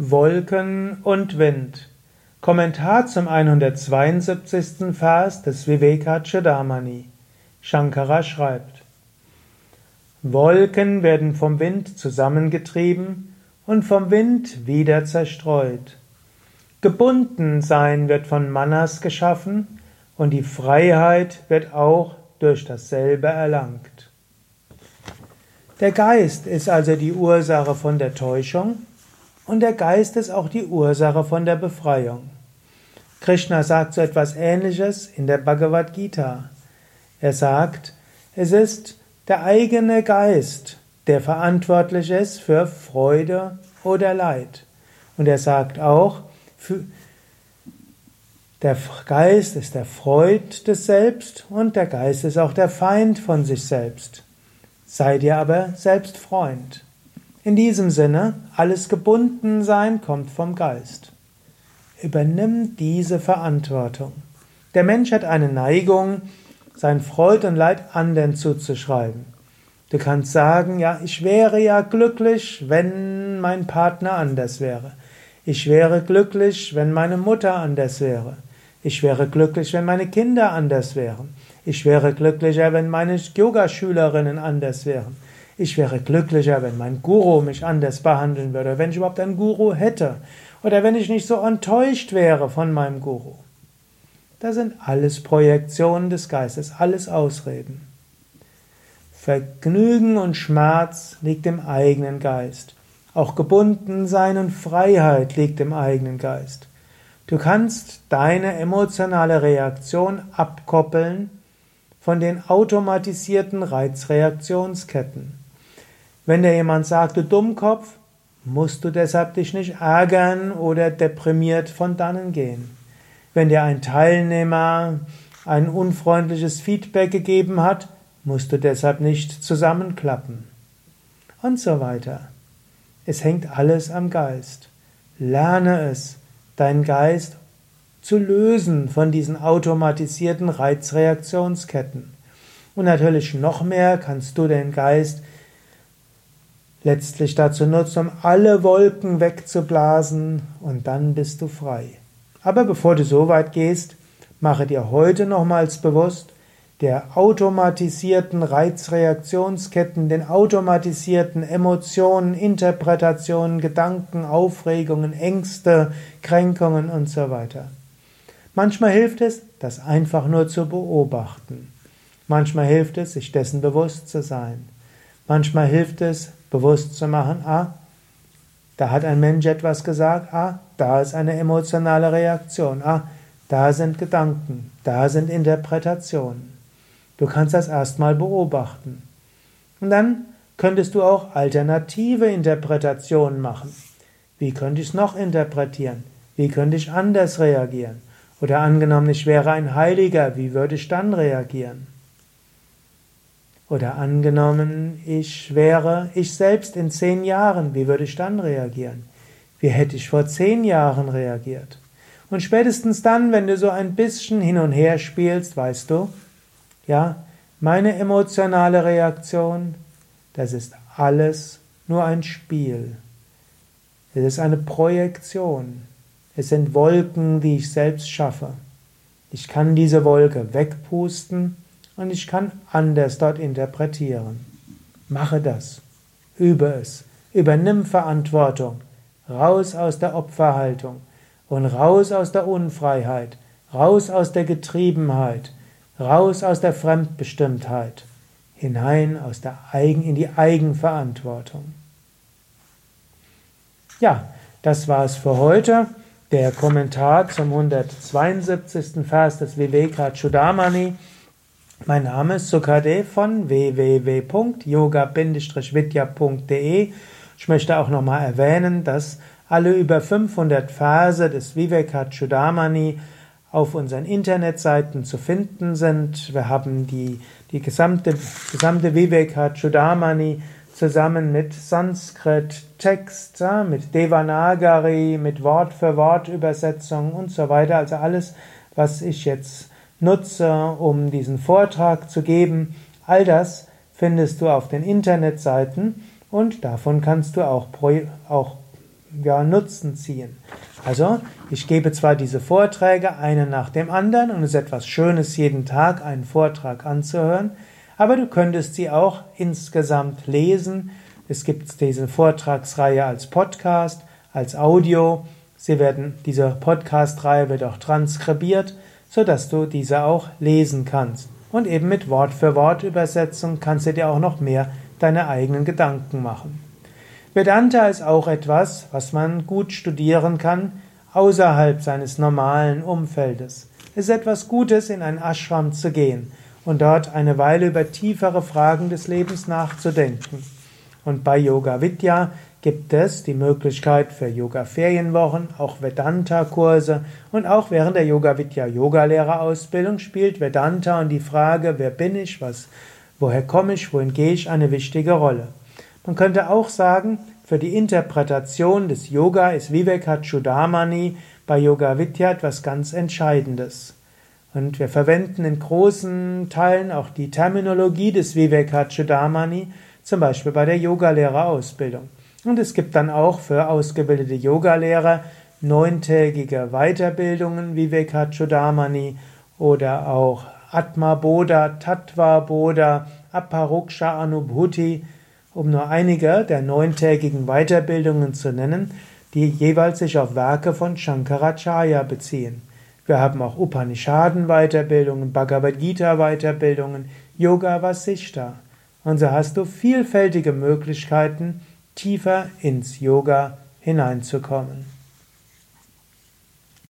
Wolken und Wind. Kommentar zum 172. Vers des Vivekachudamani. Shankara schreibt: Wolken werden vom Wind zusammengetrieben und vom Wind wieder zerstreut. Gebunden sein wird von Manas geschaffen und die Freiheit wird auch durch dasselbe erlangt. Der Geist ist also die Ursache von der Täuschung und der Geist ist auch die Ursache von der Befreiung. Krishna sagt so etwas Ähnliches in der Bhagavad Gita. Er sagt, es ist der eigene Geist, der verantwortlich ist für Freude oder Leid. Und er sagt auch, der Geist ist der Freud des Selbst und der Geist ist auch der Feind von sich selbst. Sei dir aber selbst Freund. In diesem Sinne, alles Gebundensein kommt vom Geist. Übernimm diese Verantwortung. Der Mensch hat eine Neigung, sein Freud und Leid anderen zuzuschreiben. Du kannst sagen, ja, ich wäre ja glücklich, wenn mein Partner anders wäre. Ich wäre glücklich, wenn meine Mutter anders wäre. Ich wäre glücklich, wenn meine Kinder anders wären. Ich wäre glücklicher, wenn meine Yogaschülerinnen anders wären. Ich wäre glücklicher, wenn mein Guru mich anders behandeln würde, wenn ich überhaupt einen Guru hätte oder wenn ich nicht so enttäuscht wäre von meinem Guru. Das sind alles Projektionen des Geistes, alles Ausreden. Vergnügen und Schmerz liegt im eigenen Geist. Auch Gebundensein und Freiheit liegt im eigenen Geist. Du kannst deine emotionale Reaktion abkoppeln von den automatisierten Reizreaktionsketten. Wenn dir jemand sagt, du Dummkopf, musst du deshalb dich nicht ärgern oder deprimiert von dannen gehen. Wenn dir ein Teilnehmer ein unfreundliches Feedback gegeben hat, musst du deshalb nicht zusammenklappen. Und so weiter. Es hängt alles am Geist. Lerne es, deinen Geist zu lösen von diesen automatisierten Reizreaktionsketten. Und natürlich noch mehr kannst du den Geist letztlich dazu nutzen, um alle Wolken wegzublasen und dann bist du frei. Aber bevor du so weit gehst, mache dir heute nochmals bewusst, der automatisierten Reizreaktionsketten, den automatisierten Emotionen, Interpretationen, Gedanken, Aufregungen, Ängste, Kränkungen und so weiter. Manchmal hilft es, das einfach nur zu beobachten. Manchmal hilft es, sich dessen bewusst zu sein. Manchmal hilft es, bewusst zu machen, ah, da hat ein Mensch etwas gesagt, ah, da ist eine emotionale Reaktion, ah, da sind Gedanken, da sind Interpretationen. Du kannst das erstmal beobachten. Und dann könntest du auch alternative Interpretationen machen. Wie könnte ich es noch interpretieren? Wie könnte ich anders reagieren? Oder angenommen, ich wäre ein Heiliger, wie würde ich dann reagieren? Oder angenommen, ich wäre ich selbst in zehn Jahren, wie würde ich dann reagieren? Wie hätte ich vor zehn Jahren reagiert? Und spätestens dann, wenn du so ein bisschen hin und her spielst, weißt du, ja, meine emotionale Reaktion, das ist alles nur ein Spiel. Es ist eine Projektion. Es sind Wolken, die ich selbst schaffe. Ich kann diese Wolke wegpusten und ich kann anders dort interpretieren. Mache das. Übe es. Übernimm Verantwortung. Raus aus der Opferhaltung und raus aus der Unfreiheit, raus aus der Getriebenheit, raus aus der Fremdbestimmtheit, hinein aus der Eigen, in die Eigenverantwortung. Ja, das war's für heute. Der Kommentar zum 172. Vers des Vivekachudamani. Mein Name ist Sukade von www.yoga-vidya.de. Ich möchte auch nochmal erwähnen, dass alle über 500 Verse des Vivekachudamani auf unseren Internetseiten zu finden sind. Wir haben die, die gesamte, gesamte Vivekachudamani zusammen mit Sanskrit Text, mit Devanagari, mit Wort für Wort Übersetzung und so weiter. Also alles, was ich jetzt nutze, um diesen Vortrag zu geben. All das findest du auf den Internetseiten und davon kannst du auch, auch ja, Nutzen ziehen. Also, ich gebe zwar diese Vorträge einen nach dem anderen und es ist etwas Schönes, jeden Tag einen Vortrag anzuhören, aber du könntest sie auch insgesamt lesen. Es gibt diese Vortragsreihe als Podcast, als Audio. Sie werden, diese Podcast-Reihe wird auch transkribiert, sodass du diese auch lesen kannst. Und eben mit Wort-für-Wort-Übersetzung kannst du dir auch noch mehr deine eigenen Gedanken machen. Vedanta ist auch etwas, was man gut studieren kann außerhalb seines normalen Umfeldes. Es ist etwas Gutes, in ein Ashram zu gehen und dort eine Weile über tiefere Fragen des Lebens nachzudenken. Und bei Yoga Vidya gibt es die Möglichkeit für Yoga-Ferienwochen, auch Vedanta-Kurse und auch während der Yoga Vidya Yogalehrerausbildung spielt Vedanta und die Frage, wer bin ich, was, woher komme ich, wohin gehe ich, eine wichtige Rolle. Man könnte auch sagen, für die Interpretation des Yoga ist Vivekachudamani bei Yoga Vidya etwas ganz Entscheidendes. Und wir verwenden in großen Teilen auch die Terminologie des Vivekachudamani, zum Beispiel bei der Yogalehrerausbildung. Und es gibt dann auch für ausgebildete Yogalehrer neuntägige Weiterbildungen Vivekachudamani oder auch Atma Bodha, Tattva Bodha, Aparuksha Anubhuti, um nur einige der neuntägigen Weiterbildungen zu nennen, die jeweils sich auf Werke von Shankaracharya beziehen. Wir haben auch Upanishaden-Weiterbildungen, Bhagavad Gita-Weiterbildungen, Yoga Vasishta. Und so hast du vielfältige Möglichkeiten, tiefer ins Yoga hineinzukommen.